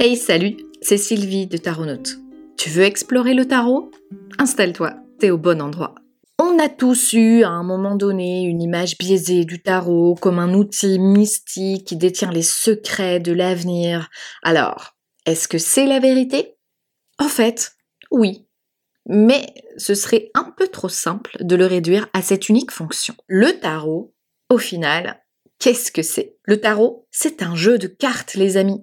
Hey salut, c'est Sylvie de Taronaute. Tu veux explorer le tarot? Installe-toi, t'es au bon endroit. On a tous eu à un moment donné une image biaisée du tarot comme un outil mystique qui détient les secrets de l'avenir. Alors, est-ce que c'est la vérité? En fait, oui. Mais ce serait un peu trop simple de le réduire à cette unique fonction. Le tarot, au final, qu'est-ce que c'est? Le tarot, c'est un jeu de cartes, les amis.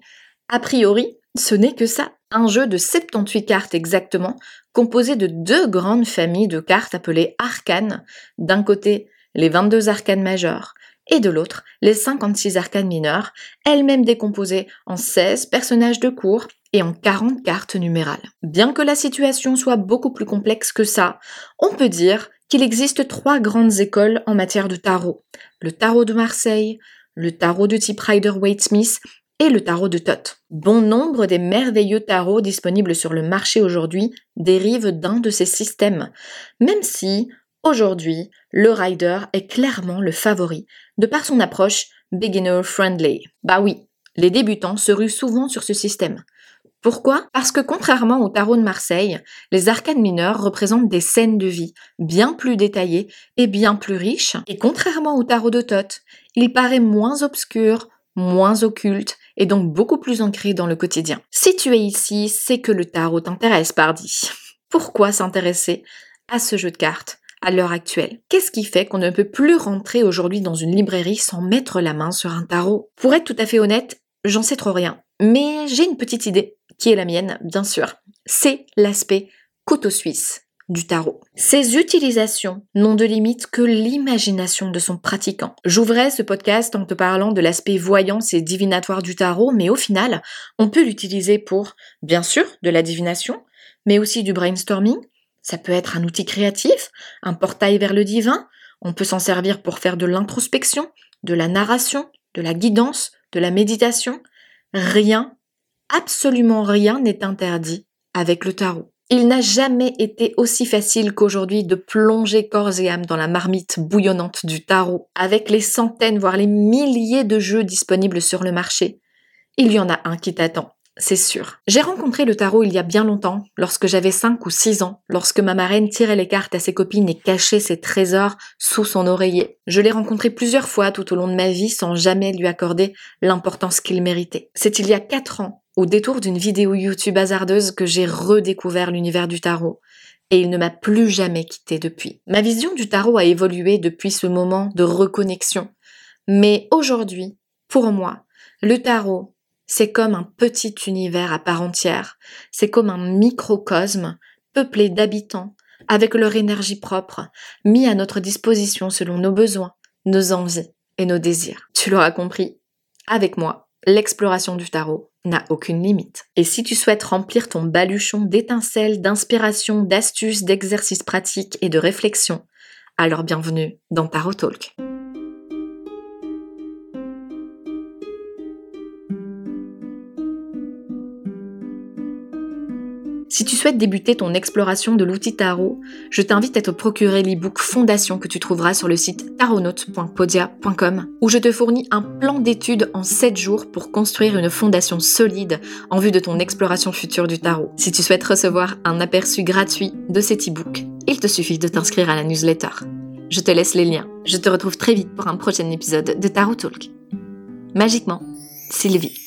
A priori, ce n'est que ça, un jeu de 78 cartes exactement, composé de deux grandes familles de cartes appelées arcanes, d'un côté les 22 arcanes majeures et de l'autre les 56 arcanes mineures, elles-mêmes décomposées en 16 personnages de cours et en 40 cartes numérales. Bien que la situation soit beaucoup plus complexe que ça, on peut dire qu'il existe trois grandes écoles en matière de tarot. Le tarot de Marseille, le tarot de type Rider-Waite-Smith et le tarot de Thoth. Bon nombre des merveilleux tarots disponibles sur le marché aujourd'hui dérivent d'un de ces systèmes, même si, aujourd'hui, le Rider est clairement le favori, de par son approche beginner friendly. Bah oui, les débutants se ruent souvent sur ce système. Pourquoi? Parce que contrairement au tarot de Marseille, les arcanes mineurs représentent des scènes de vie bien plus détaillées et bien plus riches, et contrairement au tarot de Thoth, il paraît moins obscur, moins occulte et donc beaucoup plus ancré dans le quotidien. Si tu es ici, c'est que le tarot t'intéresse, pardi. Pourquoi s'intéresser à ce jeu de cartes à l'heure actuelle? Qu'est-ce qui fait qu'on ne peut plus rentrer aujourd'hui dans une librairie sans mettre la main sur un tarot? Pour être tout à fait honnête, j'en sais trop rien. Mais j'ai une petite idée, qui est la mienne, bien sûr. C'est l'aspect couteau suisse du tarot. Ces utilisations n'ont de limite que l'imagination de son pratiquant. J'ouvrais ce podcast en te parlant de l'aspect voyance et divinatoire du tarot, mais au final, on peut l'utiliser pour, bien sûr, de la divination, mais aussi du brainstorming. Ça peut être un outil créatif, un portail vers le divin. On peut s'en servir pour faire de l'introspection, de la narration, de la guidance, de la méditation. Rien, absolument rien n'est interdit avec le tarot. Il n'a jamais été aussi facile qu'aujourd'hui de plonger corps et âme dans la marmite bouillonnante du tarot, avec les centaines, voire les milliers de jeux disponibles sur le marché. Il y en a un qui t'attend, c'est sûr. J'ai rencontré le tarot il y a bien longtemps, lorsque j'avais 5 ou 6 ans, lorsque ma marraine tirait les cartes à ses copines et cachait ses trésors sous son oreiller. Je l'ai rencontré plusieurs fois tout au long de ma vie sans jamais lui accorder l'importance qu'il méritait. C'est il y a 4 ans au détour d'une vidéo YouTube hasardeuse que j'ai redécouvert l'univers du tarot, et il ne m'a plus jamais quitté depuis. Ma vision du tarot a évolué depuis ce moment de reconnexion, mais aujourd'hui, pour moi, le tarot, c'est comme un petit univers à part entière, c'est comme un microcosme peuplé d'habitants, avec leur énergie propre, mis à notre disposition selon nos besoins, nos envies et nos désirs. Tu l'auras compris, avec moi, l'exploration du tarot n'a aucune limite. Et si tu souhaites remplir ton baluchon d'étincelles, d'inspiration, d'astuces, d'exercices pratiques et de réflexion, alors bienvenue dans Tarot Talk. Si tu souhaites débuter ton exploration de l'outil tarot, je t'invite à te procurer l'ebook Fondation que tu trouveras sur le site tarotnote.podia.com où je te fournis un plan d'études en 7 jours pour construire une fondation solide en vue de ton exploration future du tarot. Si tu souhaites recevoir un aperçu gratuit de cet ebook, il te suffit de t'inscrire à la newsletter. Je te laisse les liens. Je te retrouve très vite pour un prochain épisode de Tarot Talk. Magiquement, Sylvie.